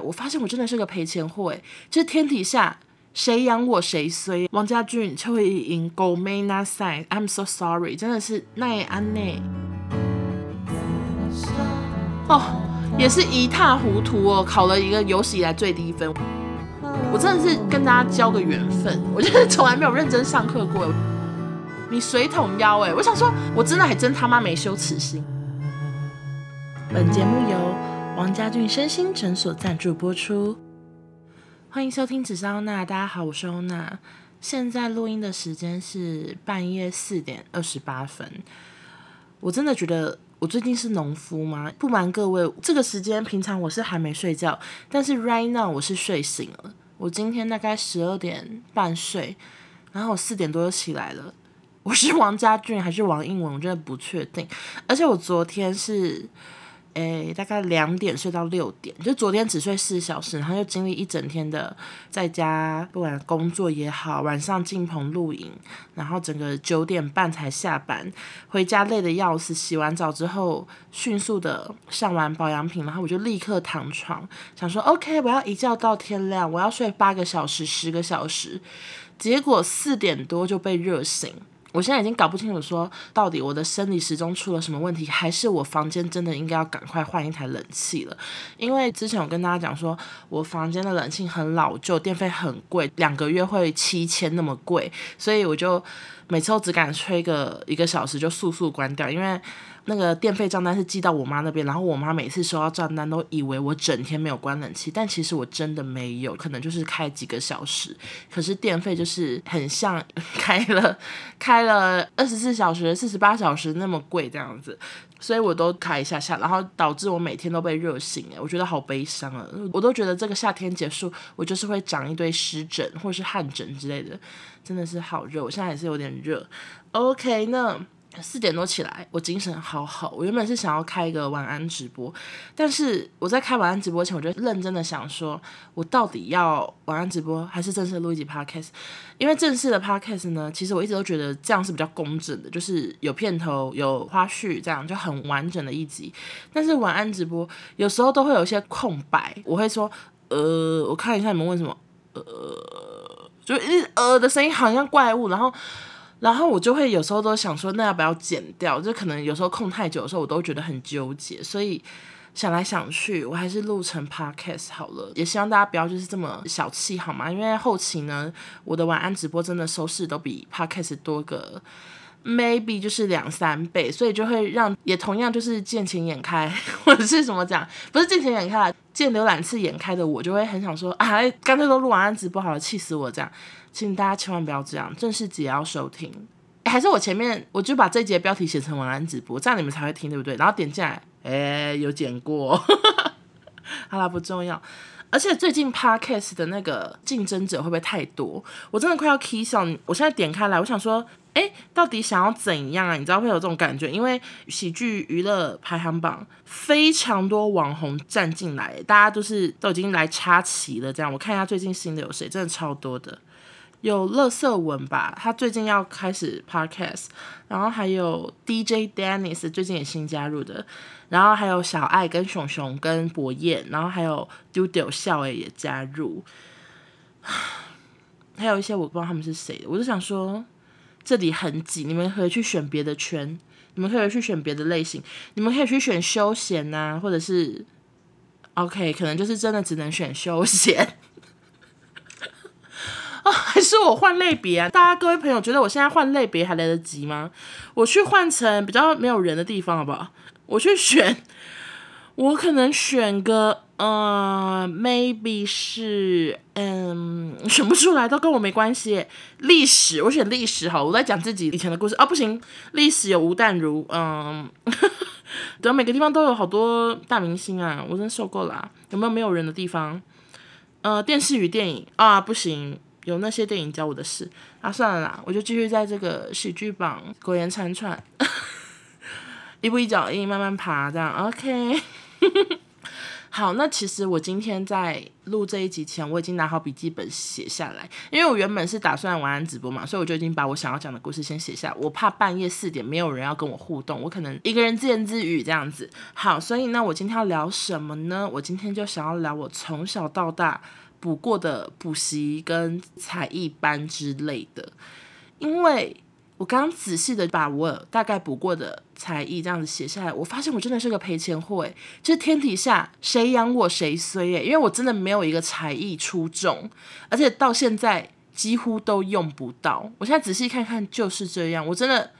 我发现我真的是个赔钱货哎，这天底下谁养我谁衰。王家俊、邱慧莹、狗妹那赛，I'm so sorry，真的是奈安内。哦，也是一塌糊涂哦，考了一个有史以来最低分。我真的是跟大家交个缘分，我就是从来没有认真上课过。你水桶腰哎，我想说，我真的还真他妈没羞耻心。本节目由王家俊身心诊所赞助播出，欢迎收听只是欧娜，大家好，我是欧娜。现在录音的时间是半夜四点二十八分。我真的觉得我最近是农夫吗？不瞒各位，这个时间平常我是还没睡觉，但是 right now 我是睡醒了。我今天大概十二点半睡，然后我四点多就起来了。我是王家俊还是王英文？我真的不确定。而且我昨天是。诶，大概两点睡到六点，就昨天只睡四小时，然后又经历一整天的在家，不管工作也好，晚上进棚露营，然后整个九点半才下班，回家累得要死。洗完澡之后，迅速的上完保养品，然后我就立刻躺床，想说 OK，我要一觉到天亮，我要睡八个小时、十个小时。结果四点多就被热醒。我现在已经搞不清楚，说到底我的生理时钟出了什么问题，还是我房间真的应该要赶快换一台冷气了？因为之前我跟大家讲说，我房间的冷气很老旧，电费很贵，两个月会七千那么贵，所以我就每次都只敢吹个一个小时就速速关掉，因为。那个电费账单是寄到我妈那边，然后我妈每次收到账单都以为我整天没有关冷气，但其实我真的没有，可能就是开几个小时，可是电费就是很像 开了开了二十四小时、四十八小时那么贵这样子，所以我都开一下下，然后导致我每天都被热醒，哎，我觉得好悲伤啊！我都觉得这个夏天结束，我就是会长一堆湿疹或是汗疹之类的，真的是好热，我现在还是有点热。OK，那。四点多起来，我精神好好。我原本是想要开一个晚安直播，但是我在开晚安直播前，我就认真的想说，我到底要晚安直播还是正式录一集 podcast？因为正式的 podcast 呢，其实我一直都觉得这样是比较工整的，就是有片头、有花絮，这样就很完整的一集。但是晚安直播有时候都会有一些空白，我会说，呃，我看一下你们问什么，呃，就一呃的声音好像怪物，然后。然后我就会有时候都想说，那要不要剪掉？就可能有时候空太久的时候，我都觉得很纠结，所以想来想去，我还是录成 podcast 好了。也希望大家不要就是这么小气好吗？因为后期呢，我的晚安直播真的收视都比 podcast 多个 maybe 就是两三倍，所以就会让也同样就是见钱眼开，或者是什么讲，不是见钱眼开，见浏览次眼开的我就会很想说啊，干脆都录完安直播好了，气死我这样。请大家千万不要这样，正式节要收听。还是我前面我就把这节标题写成晚安直播，这样你们才会听，对不对？然后点进来，哎，有剪过。好啦，不重要。而且最近 Podcast 的那个竞争者会不会太多？我真的快要 key 上。我现在点开来，我想说，哎，到底想要怎样啊？你知道会有这种感觉，因为喜剧娱乐排行榜非常多网红站进来，大家都是都已经来插旗了。这样，我看一下最近新的有谁，真的超多的。有乐色文吧，他最近要开始 podcast，然后还有 DJ Dennis 最近也新加入的，然后还有小爱跟熊熊跟博彦，然后还有丢丢笑诶也加入，还有一些我不知道他们是谁的，我就想说这里很挤，你们可以去选别的圈，你们可以去选别的类型，你们可以去选休闲啊，或者是 OK，可能就是真的只能选休闲。还是我换类别啊？大家各位朋友觉得我现在换类别还来得及吗？我去换成比较没有人的地方好不好？我去选，我可能选个呃，maybe 是嗯，选不出来都跟我没关系。历史，我选历史好，我在讲自己以前的故事啊，不行，历史有吴淡如，嗯，对，每个地方都有好多大明星啊，我真受够了。有没有没有人的地方？呃，电视与电影啊，不行。有那些电影教我的事啊，算了啦，我就继续在这个喜剧榜苟延残喘，一步一脚印慢慢爬，这样 OK。好，那其实我今天在录这一集前，我已经拿好笔记本写下来，因为我原本是打算晚安直播嘛，所以我就已经把我想要讲的故事先写下。我怕半夜四点没有人要跟我互动，我可能一个人自言自语这样子。好，所以呢，我今天要聊什么呢？我今天就想要聊我从小到大补过的补习跟才艺班之类的，因为。我刚刚仔细的把我大概补过的才艺这样子写下来，我发现我真的是个赔钱货诶，就是天底下谁养我谁衰诶，因为我真的没有一个才艺出众，而且到现在几乎都用不到。我现在仔细看看就是这样，我真的，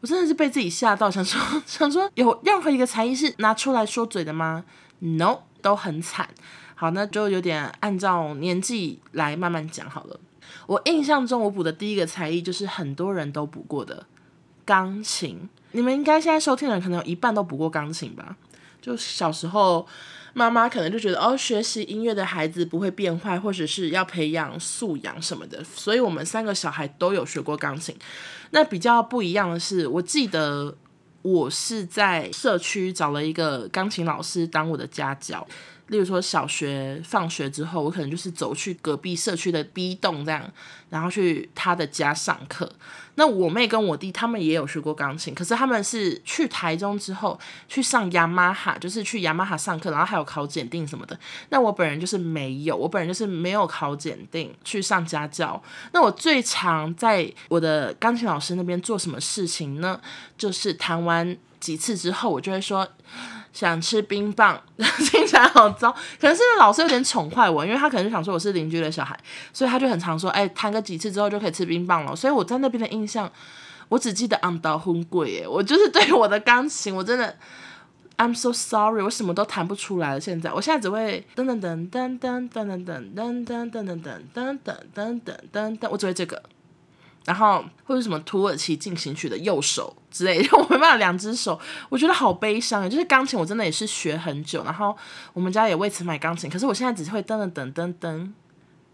我真的是被自己吓到，想说想说有任何一个才艺是拿出来说嘴的吗？No，都很惨。好，那就有点按照年纪来慢慢讲好了。我印象中，我补的第一个才艺就是很多人都补过的钢琴。你们应该现在收听的人可能有一半都补过钢琴吧？就小时候，妈妈可能就觉得哦，学习音乐的孩子不会变坏，或者是要培养素养什么的，所以我们三个小孩都有学过钢琴。那比较不一样的是，我记得我是在社区找了一个钢琴老师当我的家教。例如说，小学放学之后，我可能就是走去隔壁社区的 B 栋这样，然后去他的家上课。那我妹跟我弟他们也有学过钢琴，可是他们是去台中之后去上雅马哈，就是去雅马哈上课，然后还有考检定什么的。那我本人就是没有，我本人就是没有考检定去上家教。那我最常在我的钢琴老师那边做什么事情呢？就是弹完几次之后，我就会说。想吃冰棒，听起来好糟。可能是老师有点宠坏我，因为他可能想说我是邻居的小孩，所以他就很常说，哎，弹个几次之后就可以吃冰棒了。所以我在那边的印象，我只记得暗道昏贵，哎，我就是对我的钢琴，我真的，I'm so sorry，我什么都弹不出来了。现在，我现在只会噔噔噔噔噔噔噔噔噔噔噔噔噔噔噔噔噔，我只会这个。然后或者什么土耳其进行曲的右手之类的，我没办法两只手，我觉得好悲伤啊。就是钢琴，我真的也是学很久，然后我们家也为此买钢琴，可是我现在只会噔噔噔噔噔，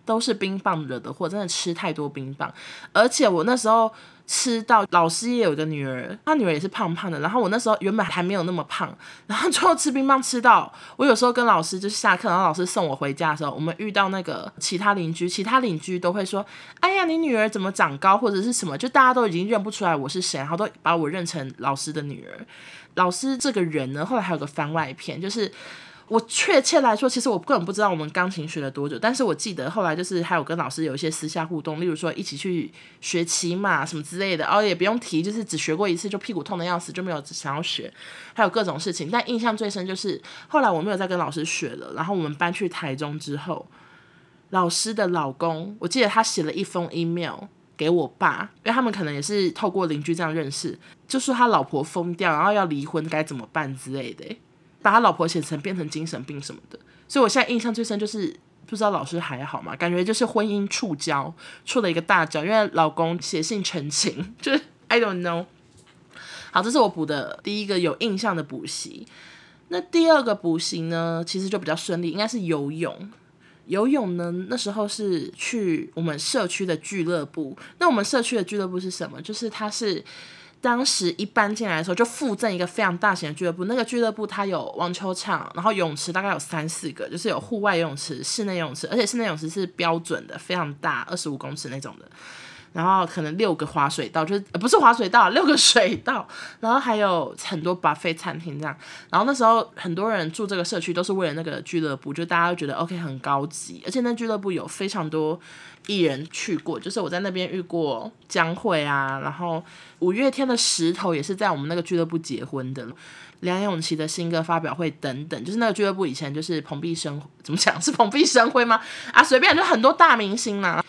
都是冰棒惹的祸，真的吃太多冰棒，而且我那时候。吃到老师也有个女儿，她女儿也是胖胖的。然后我那时候原本还没有那么胖，然后最后吃冰棒吃到，我有时候跟老师就是下课，然后老师送我回家的时候，我们遇到那个其他邻居，其他邻居都会说：“哎呀，你女儿怎么长高，或者是什么？”就大家都已经认不出来我是谁，然后都把我认成老师的女儿。老师这个人呢，后来还有个番外篇，就是。我确切来说，其实我根本不知道我们钢琴学了多久，但是我记得后来就是还有跟老师有一些私下互动，例如说一起去学骑马什么之类的，然后也不用提，就是只学过一次就屁股痛的要死，就没有想要学，还有各种事情。但印象最深就是后来我没有再跟老师学了，然后我们搬去台中之后，老师的老公，我记得他写了一封 email 给我爸，因为他们可能也是透过邻居这样认识，就说他老婆疯掉，然后要离婚该怎么办之类的。把他老婆写成变成精神病什么的，所以我现在印象最深就是不知道老师还好吗？感觉就是婚姻触礁，出了一个大礁，因为老公写信澄清，就是 I don't know。好，这是我补的第一个有印象的补习。那第二个补习呢，其实就比较顺利，应该是游泳。游泳呢，那时候是去我们社区的俱乐部。那我们社区的俱乐部是什么？就是它是。当时一搬进来的时候，就附赠一个非常大型的俱乐部。那个俱乐部它有网球场，然后泳池大概有三四个，就是有户外游泳池、室内游泳池，而且室内泳池是标准的，非常大，二十五公尺那种的。然后可能六个滑水道，就是不是滑水道，六个水道。然后还有很多 buffet 餐厅这样。然后那时候很多人住这个社区都是为了那个俱乐部，就大家都觉得 OK 很高级，而且那俱乐部有非常多艺人去过，就是我在那边遇过江蕙啊，然后五月天的石头也是在我们那个俱乐部结婚的，梁咏琪的新歌发表会等等，就是那个俱乐部以前就是蓬荜生怎么讲是蓬荜生辉吗？啊，随便就很多大明星嘛。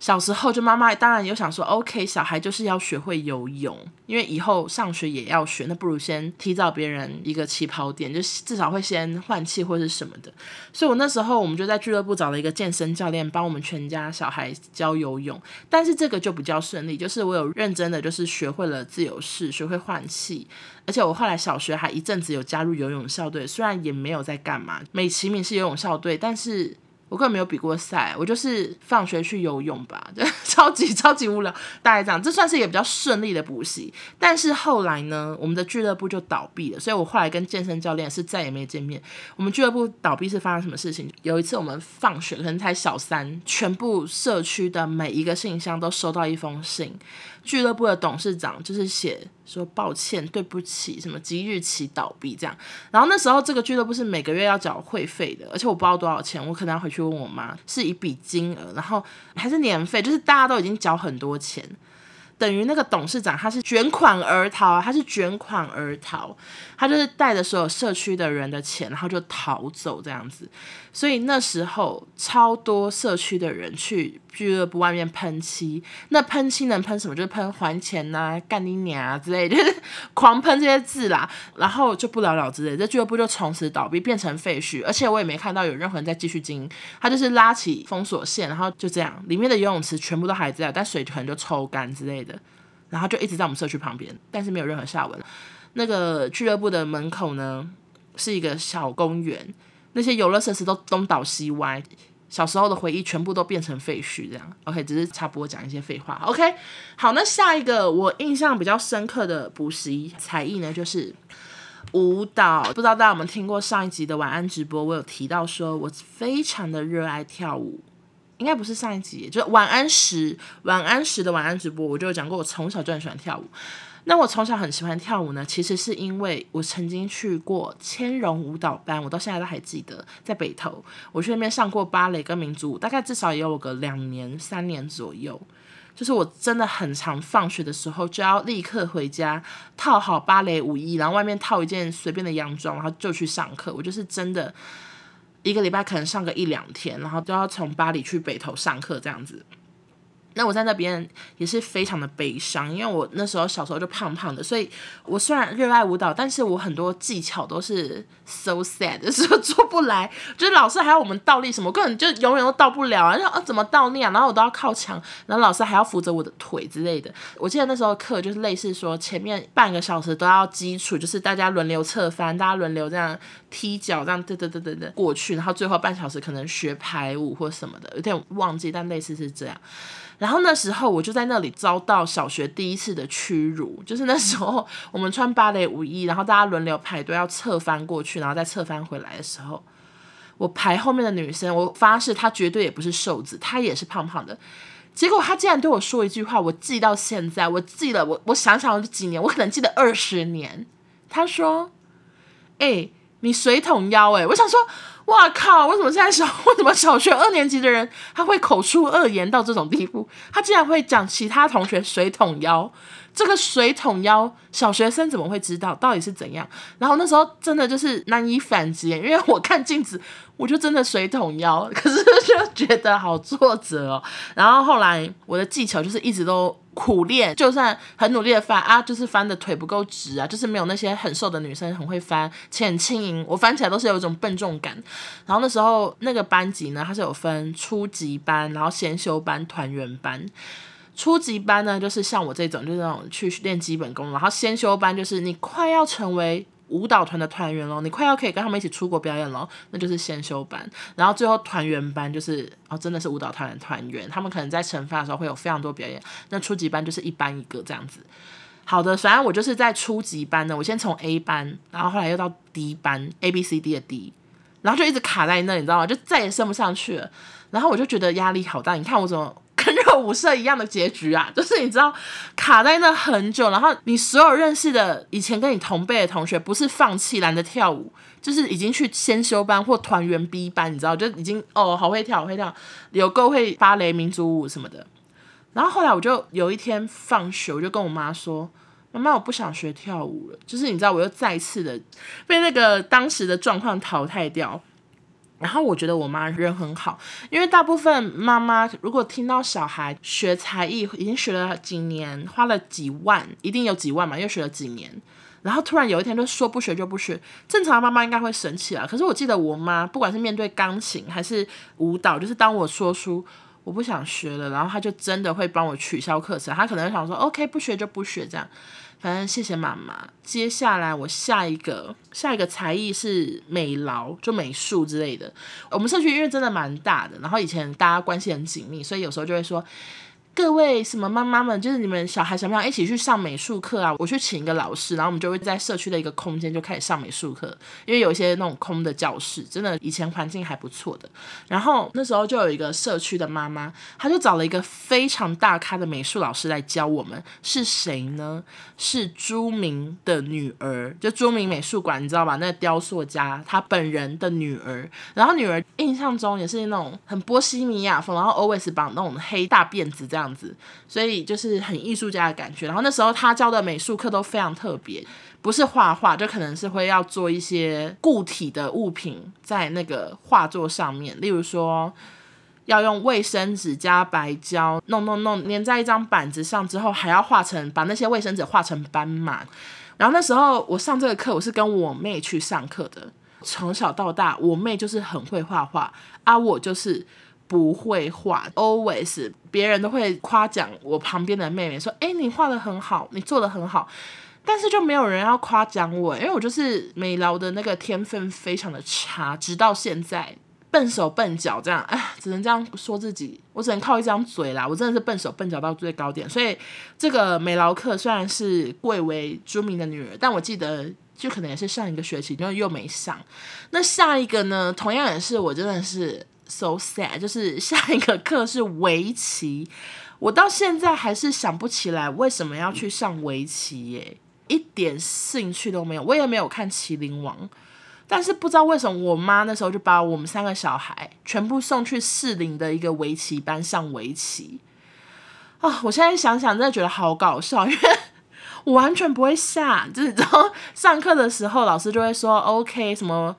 小时候就妈妈当然有想说，OK，小孩就是要学会游泳，因为以后上学也要学，那不如先提早别人一个起跑点，就至少会先换气或是什么的。所以我那时候我们就在俱乐部找了一个健身教练，帮我们全家小孩教游泳。但是这个就比较顺利，就是我有认真的就是学会了自由式，学会换气，而且我后来小学还一阵子有加入游泳校队，虽然也没有在干嘛，美其名是游泳校队，但是。我根本没有比过赛，我就是放学去游泳吧，就 超级超级无聊。大概这样，这算是一个比较顺利的补习。但是后来呢，我们的俱乐部就倒闭了，所以我后来跟健身教练是再也没见面。我们俱乐部倒闭是发生什么事情？有一次我们放学，可能才小三，全部社区的每一个信箱都收到一封信。俱乐部的董事长就是写说抱歉、对不起，什么即日起倒闭这样。然后那时候这个俱乐部是每个月要缴会费的，而且我不知道多少钱，我可能要回去问我妈，是一笔金额，然后还是年费，就是大家都已经缴很多钱。等于那个董事长他是卷款而逃，他是卷款而逃，他就是带着所有社区的人的钱，然后就逃走这样子。所以那时候超多社区的人去俱乐部外面喷漆，那喷漆能喷什么？就是喷还钱呐、啊、干你娘啊之类，就是狂喷这些字啦，然后就不了了之，这俱乐部就从此倒闭，变成废墟。而且我也没看到有任何人在继续经营，他就是拉起封锁线，然后就这样，里面的游泳池全部都还在，但水可能就抽干之类的。然后就一直在我们社区旁边，但是没有任何下文。那个俱乐部的门口呢，是一个小公园，那些游乐设施都东倒西歪，小时候的回忆全部都变成废墟。这样，OK，只是插播讲一些废话。OK，好，那下一个我印象比较深刻的补习才艺呢，就是舞蹈。不知道大家有没有听过上一集的晚安直播？我有提到说我非常的热爱跳舞。应该不是上一集，就是晚安时，晚安时的晚安直播，我就有讲过，我从小就很喜欢跳舞。那我从小很喜欢跳舞呢，其实是因为我曾经去过千荣舞蹈班，我到现在都还记得，在北投，我去那边上过芭蕾跟民族舞，大概至少也有个两年、三年左右。就是我真的很常放学的时候就要立刻回家，套好芭蕾舞衣，然后外面套一件随便的洋装，然后就去上课。我就是真的。一个礼拜可能上个一两天，然后都要从巴黎去北投上课这样子。那我在那边也是非常的悲伤，因为我那时候小时候就胖胖的，所以我虽然热爱舞蹈，但是我很多技巧都是 so sad，就是做不来。就是老师还要我们倒立什么，根本就永远都倒不了啊！然后怎么倒立啊？然后我都要靠墙，然后老师还要扶着我的腿之类的。我记得那时候课就是类似说，前面半个小时都要基础，就是大家轮流侧翻，大家轮流这样踢脚，这样对对对对对过去，然后最后半小时可能学排舞或什么的，有点忘记，但类似是这样。然后那时候我就在那里遭到小学第一次的屈辱，就是那时候我们穿芭蕾舞衣，然后大家轮流排队要侧翻过去，然后再侧翻回来的时候，我排后面的女生，我发誓她绝对也不是瘦子，她也是胖胖的。结果她竟然对我说一句话，我记到现在，我记了，我我想想几年，我可能记得二十年。她说：“哎、你水桶腰哎、！”我想说。哇靠！为什么现在小 为什么小学二年级的人他会口出恶言到这种地步？他竟然会讲其他同学水桶腰，这个水桶腰小学生怎么会知道到底是怎样？然后那时候真的就是难以反击，因为我看镜子，我就真的水桶腰，可是就觉得好挫折哦。然后后来我的技巧就是一直都。苦练，就算很努力的翻啊，就是翻的腿不够直啊，就是没有那些很瘦的女生很会翻，且很轻盈。我翻起来都是有一种笨重感。然后那时候那个班级呢，它是有分初级班，然后先修班、团员班。初级班呢，就是像我这种，就是那种去练基本功。然后先修班就是你快要成为。舞蹈团的团员咯，你快要可以跟他们一起出国表演咯，那就是先修班，然后最后团员班就是哦，真的是舞蹈团的团员，他们可能在惩罚的时候会有非常多表演。那初级班就是一班一个这样子。好的，反正我就是在初级班呢，我先从 A 班，然后后来又到 D 班，A B C D 的 D，然后就一直卡在那，你知道吗？就再也升不上去了。然后我就觉得压力好大，你看我怎么。舞社一样的结局啊，就是你知道卡在那很久，然后你所有认识的以前跟你同辈的同学，不是放弃懒得跳舞，就是已经去先修班或团员 B 班，你知道，就已经哦好会跳，好会跳，有够会芭蕾、民族舞什么的。然后后来我就有一天放学，我就跟我妈说：“妈妈，我不想学跳舞了。”就是你知道，我又再次的被那个当时的状况淘汰掉。然后我觉得我妈人很好，因为大部分妈妈如果听到小孩学才艺已经学了几年，花了几万，一定有几万嘛，又学了几年，然后突然有一天就说不学就不学，正常的妈妈应该会生气啊。可是我记得我妈不管是面对钢琴还是舞蹈，就是当我说出我不想学了，然后她就真的会帮我取消课程，她可能想说 OK 不学就不学这样。反正谢谢妈妈。接下来我下一个下一个才艺是美劳，就美术之类的。我们社区因为真的蛮大的，然后以前大家关系很紧密，所以有时候就会说。各位什么妈妈们，就是你们小孩想不想一起去上美术课啊？我去请一个老师，然后我们就会在社区的一个空间就开始上美术课，因为有一些那种空的教室，真的以前环境还不错的。然后那时候就有一个社区的妈妈，她就找了一个非常大咖的美术老师来教我们，是谁呢？是朱明的女儿，就朱明美术馆，你知道吧？那个雕塑家他本人的女儿，然后女儿印象中也是那种很波西米亚风，然后 always 绑那种黑大辫子这样。样子，所以就是很艺术家的感觉。然后那时候他教的美术课都非常特别，不是画画，就可能是会要做一些固体的物品在那个画作上面，例如说要用卫生纸加白胶弄弄弄粘在一张板子上之后，还要画成把那些卫生纸画成斑马。然后那时候我上这个课，我是跟我妹去上课的。从小到大，我妹就是很会画画，啊，我就是。不会画，always 别人都会夸奖我旁边的妹妹说：“哎，你画得很好，你做得很好。”但是就没有人要夸奖我，因为我就是美劳的那个天分非常的差，直到现在笨手笨脚这样，哎，只能这样说自己，我只能靠一张嘴啦，我真的是笨手笨脚到最高点。所以这个美劳课虽然是贵为朱铭的女儿，但我记得就可能也是上一个学期，因为又没上。那下一个呢，同样也是我真的是。So sad，就是下一个课是围棋，我到现在还是想不起来为什么要去上围棋耶，一点兴趣都没有。我也没有看《麒麟王》，但是不知道为什么我妈那时候就把我们三个小孩全部送去适龄的一个围棋班上围棋啊！我现在想想真的觉得好搞笑，因为我完全不会下，就是然后上课的时候老师就会说 OK 什么。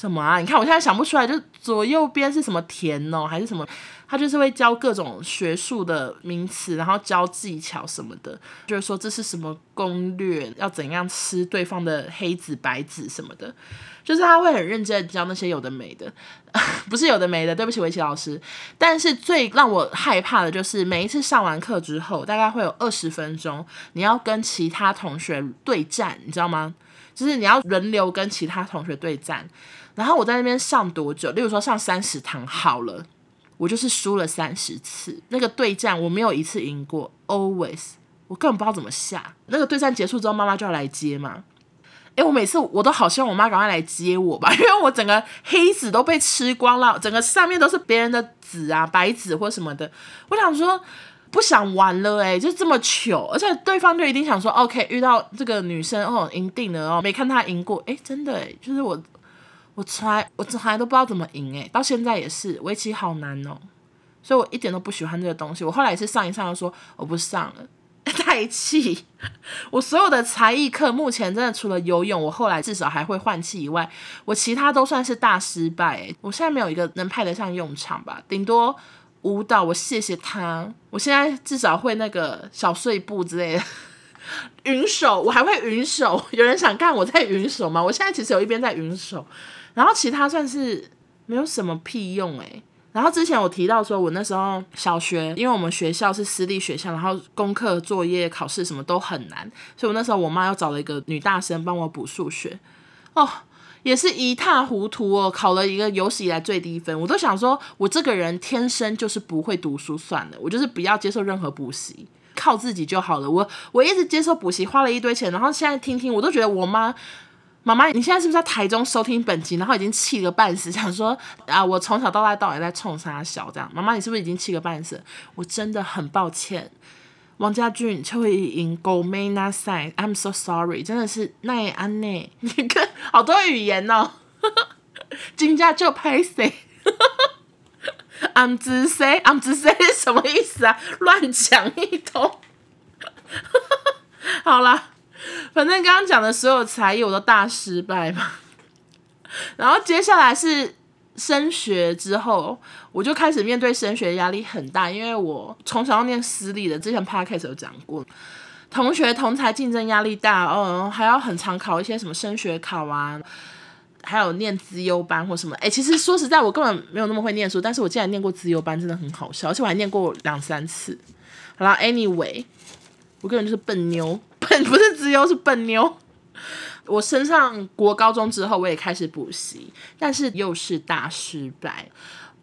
什么啊？你看我现在想不出来，就左右边是什么田哦，还是什么？他就是会教各种学术的名词，然后教技巧什么的，就是说这是什么攻略，要怎样吃对方的黑子白子什么的，就是他会很认真教那些有的没的，不是有的没的，对不起围棋老师。但是最让我害怕的就是每一次上完课之后，大概会有二十分钟，你要跟其他同学对战，你知道吗？就是你要轮流跟其他同学对战。然后我在那边上多久？例如说上三十堂好了，我就是输了三十次。那个对战我没有一次赢过，always 我根本不知道怎么下。那个对战结束之后，妈妈就要来接嘛。诶，我每次我都好希望我妈赶快来接我吧，因为我整个黑子都被吃光了，整个上面都是别人的子啊，白子或什么的。我想说不想玩了，诶，就这么糗，而且对方就一定想说，OK，遇到这个女生哦，赢定了哦，没看她赢过，诶，真的诶，就是我。我从来我从来都不知道怎么赢诶，到现在也是围棋好难哦，所以我一点都不喜欢这个东西。我后来也是上一上就说我不上了，太气！我所有的才艺课目前真的除了游泳，我后来至少还会换气以外，我其他都算是大失败。我现在没有一个能派得上用场吧，顶多舞蹈。我谢谢他，我现在至少会那个小碎步之类的，云手我还会云手。有人想看我在云手吗？我现在其实有一边在云手。然后其他算是没有什么屁用诶。然后之前我提到说，我那时候小学，因为我们学校是私立学校，然后功课、作业、考试什么都很难，所以我那时候我妈又找了一个女大生帮我补数学，哦，也是一塌糊涂哦，考了一个有史以来最低分。我都想说，我这个人天生就是不会读书算了，我就是不要接受任何补习，靠自己就好了。我我一直接受补习，花了一堆钱，然后现在听听，我都觉得我妈。妈妈，你现在是不是在台中收听本集？然后已经气个半死，想说啊，我从小到大到底在冲三小这样。妈妈，你是不是已经气个半死？我真的很抱歉，王家俊、邱慧莹、狗妹那赛，I'm so sorry，真的是奈安内，你看好多语言哦，金家就拍谁？I'm 自谁？I'm 自谁是什么意思啊？乱讲一通，好了。反正刚刚讲的所有才艺我都大失败嘛，然后接下来是升学之后，我就开始面对升学压力很大，因为我从小要念私立的，之前 podcast 有讲过，同学同才竞争压力大，哦，还要很常考一些什么升学考啊，还有念资优班或什么，哎，其实说实在，我根本没有那么会念书，但是我竟然念过资优班，真的很好笑，而且我还念过两三次。好啦，anyway，我个人就是笨妞。不是资优是笨妞。我升上国高中之后，我也开始补习，但是又是大失败。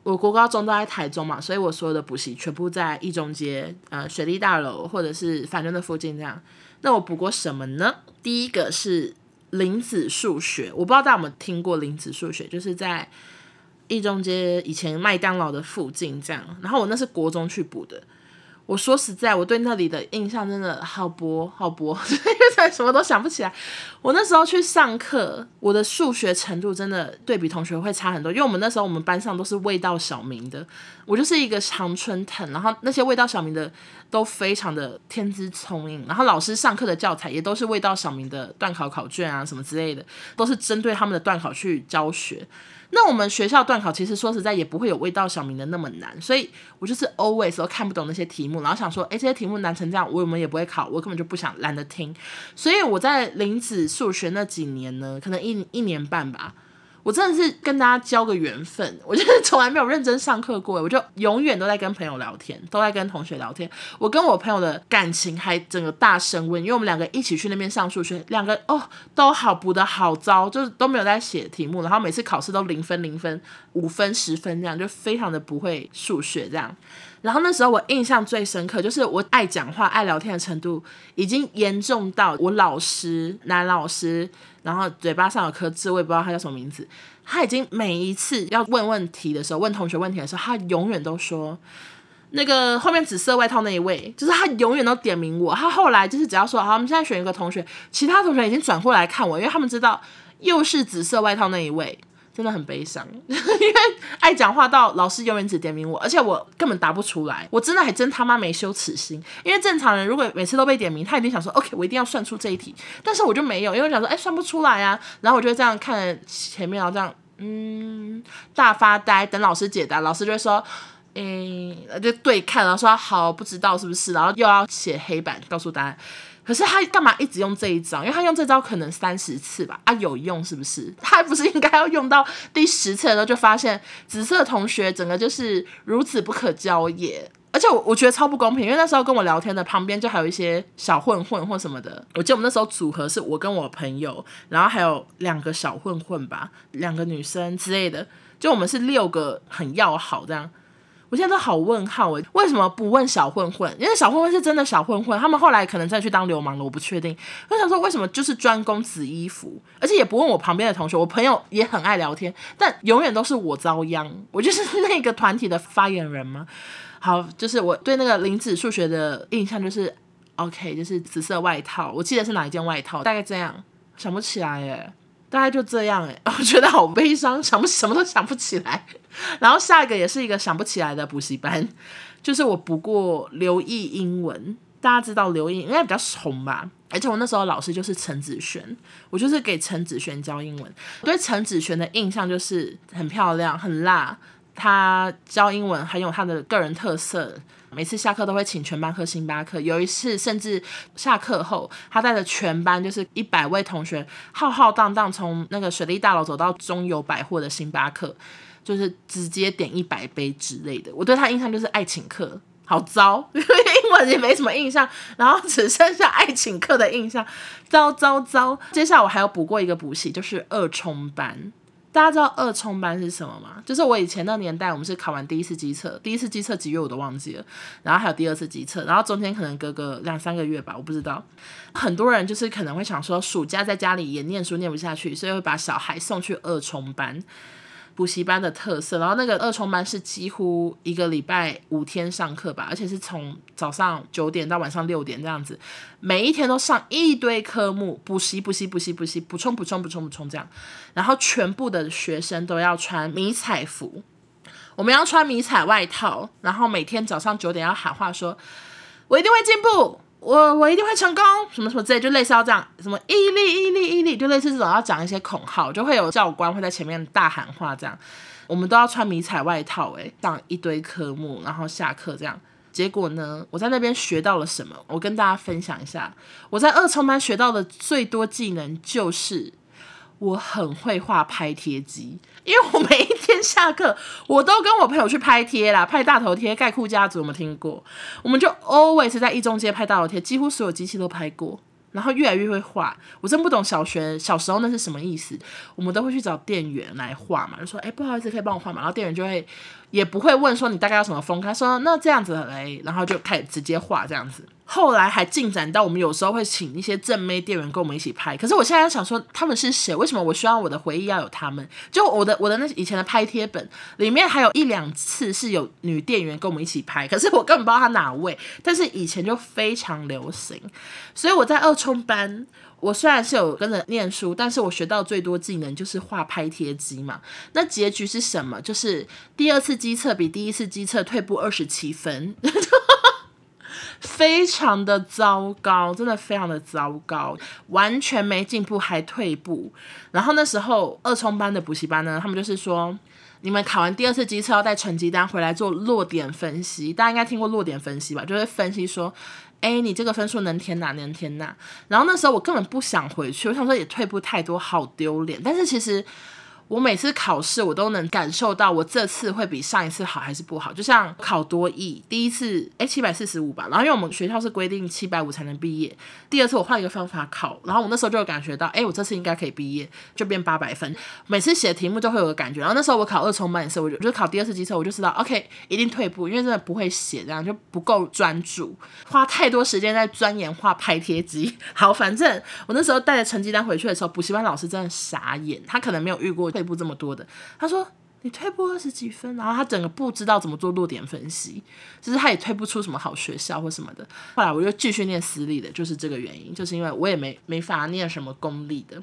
我国高中都在台中嘛，所以我所有的补习全部在一中街、呃水利大楼或者是反正的附近这样。那我补过什么呢？第一个是林子数学，我不知道大家有没有听过林子数学，就是在一中街以前麦当劳的附近这样。然后我那是国中去补的。我说实在，我对那里的印象真的好薄好薄，因为什么都想不起来。我那时候去上课，我的数学程度真的对比同学会差很多，因为我们那时候我们班上都是味道小明的，我就是一个常春藤，然后那些味道小明的都非常的天资聪颖，然后老师上课的教材也都是味道小明的段考考卷啊什么之类的，都是针对他们的段考去教学。那我们学校段考其实说实在也不会有味道小明的那么难，所以我就是 always 都看不懂那些题目，然后想说，诶，这些题目难成这样，我们也不会考，我根本就不想懒得听。所以我在林子数学那几年呢，可能一一年半吧。我真的是跟大家交个缘分，我就是 从来没有认真上课过，我就永远都在跟朋友聊天，都在跟同学聊天。我跟我朋友的感情还整个大升温，因为我们两个一起去那边上数学，两个哦都好补得好糟，就是都没有在写题目，然后每次考试都零分零分五分十分这样，就非常的不会数学这样。然后那时候我印象最深刻，就是我爱讲话、爱聊天的程度已经严重到我老师男老师。然后嘴巴上有颗痣，我也不知道他叫什么名字。他已经每一次要问问题的时候，问同学问题的时候，他永远都说那个后面紫色外套那一位，就是他永远都点名我。他后来就是只要说好，我们现在选一个同学，其他同学已经转过来看我，因为他们知道又是紫色外套那一位。真的很悲伤，因为爱讲话到老师永远只点名我，而且我根本答不出来。我真的还真他妈没羞耻心，因为正常人如果每次都被点名，他一定想说 OK，我一定要算出这一题，但是我就没有，因为我想说哎、算不出来啊，然后我就这样看前面，然后这样嗯大发呆等老师解答，老师就会说诶就对看，然后说好不知道是不是，然后又要写黑板告诉答案。可是他干嘛一直用这一招？因为他用这招可能三十次吧，啊有用是不是？他不是应该要用到第十次的时候就发现紫色同学整个就是如此不可交也，而且我我觉得超不公平，因为那时候跟我聊天的旁边就还有一些小混混或什么的。我记得我们那时候组合是我跟我朋友，然后还有两个小混混吧，两个女生之类的，就我们是六个很要好这样。我现在都好问号诶，为什么不问小混混？因为小混混是真的小混混，他们后来可能再去当流氓了，我不确定。我想说，为什么就是专攻紫衣服，而且也不问我旁边的同学。我朋友也很爱聊天，但永远都是我遭殃。我就是那个团体的发言人吗？好，就是我对那个林子数学的印象就是 OK，就是紫色外套，我记得是哪一件外套，大概这样，想不起来诶。大概就这样哎，我觉得好悲伤，想不什么都想不起来。然后下一个也是一个想不起来的补习班，就是我补过刘毅英文。大家知道刘毅应该比较红吧？而且我那时候老师就是陈子璇，我就是给陈子璇教英文。对陈子璇的印象就是很漂亮、很辣。他教英文很有他的个人特色。每次下课都会请全班喝星巴克，有一次甚至下课后，他带着全班就是一百位同学浩浩荡荡从那个水利大楼走到中友百货的星巴克，就是直接点一百杯之类的。我对他印象就是爱请客，好糟，因 为英文也没什么印象，然后只剩下爱请客的印象，糟糟糟。接下来我还有补过一个补习，就是二冲班。大家知道二冲班是什么吗？就是我以前那年代，我们是考完第一次机测，第一次机测几月我都忘记了，然后还有第二次机测，然后中间可能隔个两三个月吧，我不知道。很多人就是可能会想说，暑假在家里也念书念不下去，所以会把小孩送去二冲班。补习班的特色，然后那个二冲班是几乎一个礼拜五天上课吧，而且是从早上九点到晚上六点这样子，每一天都上一堆科目，补习补习补习补习，补充补充补充补充这样，然后全部的学生都要穿迷彩服，我们要穿迷彩外套，然后每天早上九点要喊话说，我一定会进步。我我一定会成功，什么什么之类，就类似要这样，什么毅力毅力毅力，就类似这种要讲一些口号，就会有教官会在前面大喊话，这样，我们都要穿迷彩外套，诶，上一堆科目，然后下课这样。结果呢，我在那边学到了什么？我跟大家分享一下，我在二冲班学到的最多技能就是。我很会画拍贴机，因为我每一天下课，我都跟我朋友去拍贴啦，拍大头贴、盖酷家族，有没有听过？我们就 always 在一中街拍大头贴，几乎所有机器都拍过。然后越来越会画。我真不懂小学小时候那是什么意思。我们都会去找店员来画嘛，就说：“哎，不好意思，可以帮我画嘛？”然后店员就会也不会问说你大概要什么风格，他说：“那这样子来。”然后就开始直接画这样子。后来还进展到我们有时候会请一些正妹店员跟我们一起拍。可是我现在想说，他们是谁？为什么我希望我的回忆要有他们？就我的我的那以前的拍贴本里面还有一两次是有女店员跟我们一起拍，可是我根本不知道她哪位。但是以前就非常流行，所以我在二冲班，我虽然是有跟着念书，但是我学到最多技能就是画拍贴机嘛。那结局是什么？就是第二次机测比第一次机测退步二十七分。非常的糟糕，真的非常的糟糕，完全没进步还退步。然后那时候二冲班的补习班呢，他们就是说，你们考完第二次机测要带成绩单回来做落点分析。大家应该听过落点分析吧？就是分析说，哎，你这个分数能填哪？能填哪？然后那时候我根本不想回去，我想说也退步太多，好丢脸。但是其实。我每次考试，我都能感受到我这次会比上一次好还是不好。就像考多益，第一次诶七百四十五吧，然后因为我们学校是规定七百五才能毕业。第二次我换一个方法考，然后我那时候就有感觉到，诶，我这次应该可以毕业，就变八百分。每次写题目就会有个感觉。然后那时候我考二重班的时候，我就就考第二次机测，我就知道，OK，一定退步，因为真的不会写，这样就不够专注，花太多时间在钻研画拍贴机。好，反正我那时候带着成绩单回去的时候，补习班老师真的傻眼，他可能没有遇过。退步这么多的，他说你退步二十几分，然后他整个不知道怎么做落点分析，就是他也退不出什么好学校或什么的。后来我就继续念私立的，就是这个原因，就是因为我也没没法念什么公立的。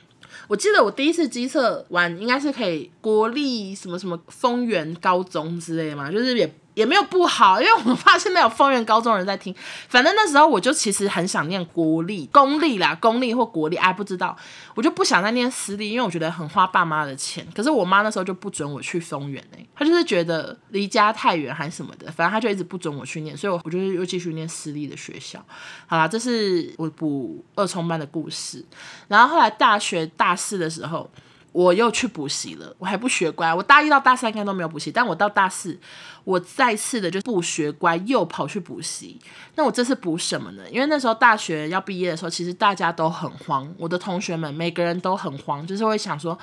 我记得我第一次机测完，应该是可以国立什么什么丰原高中之类的嘛，就是也。也没有不好，因为我发现没有丰原高中人在听。反正那时候我就其实很想念国立、公立啦，公立或国立，哎，不知道，我就不想再念私立，因为我觉得很花爸妈的钱。可是我妈那时候就不准我去丰原呢，她就是觉得离家太远还是什么的，反正她就一直不准我去念，所以我我就又继续念私立的学校。好啦，这是我补二冲班的故事。然后后来大学大四的时候。我又去补习了，我还不学乖。我大一到大三应该都没有补习，但我到大四，我再次的就不学乖，又跑去补习。那我这次补什么呢？因为那时候大学要毕业的时候，其实大家都很慌，我的同学们每个人都很慌，就是会想说。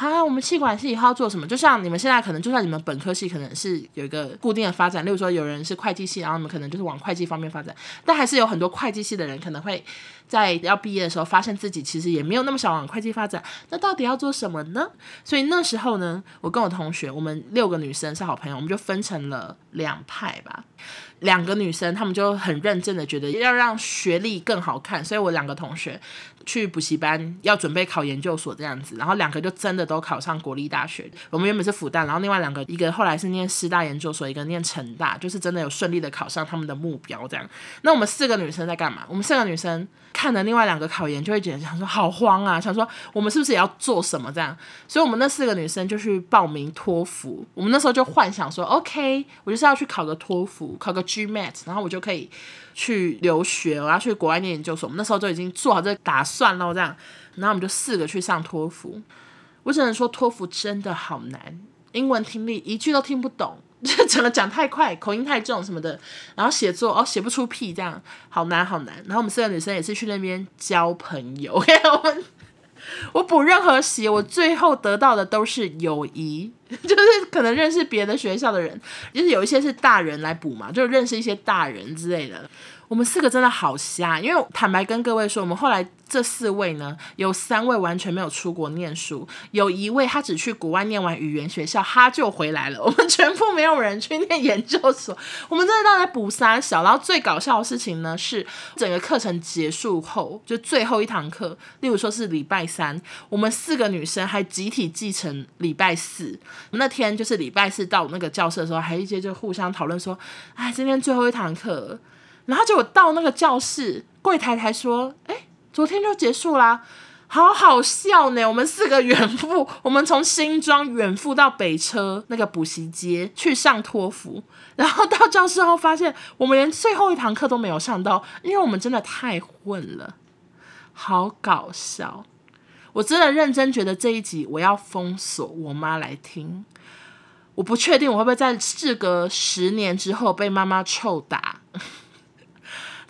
啊，我们气管系以后要做什么？就像你们现在可能，就算你们本科系可能是有一个固定的发展，例如说有人是会计系，然后你们可能就是往会计方面发展，但还是有很多会计系的人可能会在要毕业的时候，发现自己其实也没有那么想往会计发展，那到底要做什么呢？所以那时候呢，我跟我同学，我们六个女生是好朋友，我们就分成了两派吧。两个女生，她们就很认真的觉得要让学历更好看，所以我两个同学去补习班要准备考研究所这样子，然后两个就真的都考上国立大学。我们原本是复旦，然后另外两个，一个后来是念师大研究所，一个念成大，就是真的有顺利的考上他们的目标这样。那我们四个女生在干嘛？我们四个女生看了另外两个考研，就会觉得想说好慌啊，想说我们是不是也要做什么这样？所以我们那四个女生就去报名托福。我们那时候就幻想说，OK，我就是要去考个托福，考个。GMAT，然后我就可以去留学，我要去国外念研究所。我们那时候就已经做好这个打算了，这样，然后我们就四个去上托福。我只能说托福真的好难，英文听力一句都听不懂，就整个讲太快，口音太重什么的。然后写作哦，写不出屁，这样好难好难。然后我们四个女生也是去那边交朋友。我补任何习，我最后得到的都是友谊。就是可能认识别的学校的人，就是有一些是大人来补嘛，就认识一些大人之类的。我们四个真的好瞎，因为坦白跟各位说，我们后来这四位呢，有三位完全没有出国念书，有一位他只去国外念完语言学校，他就回来了。我们全部没有人去念研究所，我们真的都在补三小。然后最搞笑的事情呢，是整个课程结束后，就最后一堂课，例如说是礼拜三，我们四个女生还集体继承礼拜四。那天就是礼拜四到那个教室的时候，还一些就互相讨论说，哎，今天最后一堂课。然后结果到那个教室，柜台才说：“哎，昨天就结束啦，好好笑呢。”我们四个远赴，我们从新庄远赴到北车那个补习街去上托福，然后到教室后发现，我们连最后一堂课都没有上到，因为我们真的太混了，好搞笑。我真的认真觉得这一集我要封锁我妈来听，我不确定我会不会在事隔十年之后被妈妈臭打。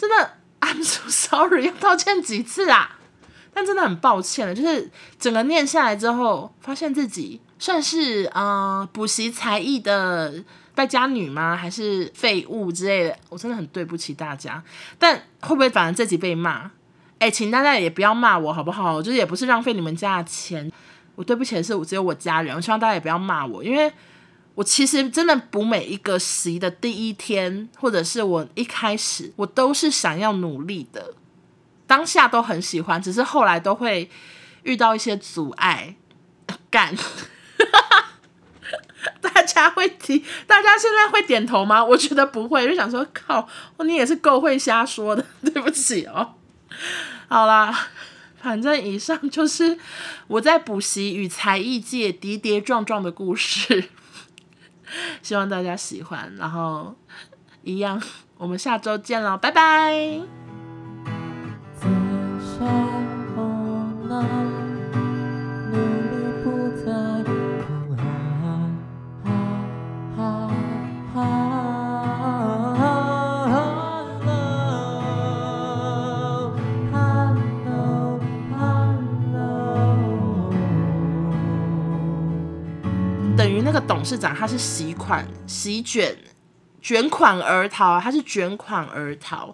真的，I'm so sorry，要道歉几次啊？但真的很抱歉了，就是整个念下来之后，发现自己算是呃补习才艺的败家女吗？还是废物之类的？我真的很对不起大家。但会不会反而自己被骂？哎、请大家也不要骂我好不好？就是也不是浪费你们家的钱。我对不起的是，我只有我家人。我希望大家也不要骂我，因为我其实真的补每一个习的第一天，或者是我一开始，我都是想要努力的。当下都很喜欢，只是后来都会遇到一些阻碍。干，大家会提，大家现在会点头吗？我觉得不会，就想说靠，你也是够会瞎说的，对不起哦。好啦，反正以上就是我在补习与才艺界跌跌撞撞的故事，希望大家喜欢。然后一样，我们下周见了，拜拜。董事长，他是洗款、洗卷、卷款而逃，他是卷款而逃。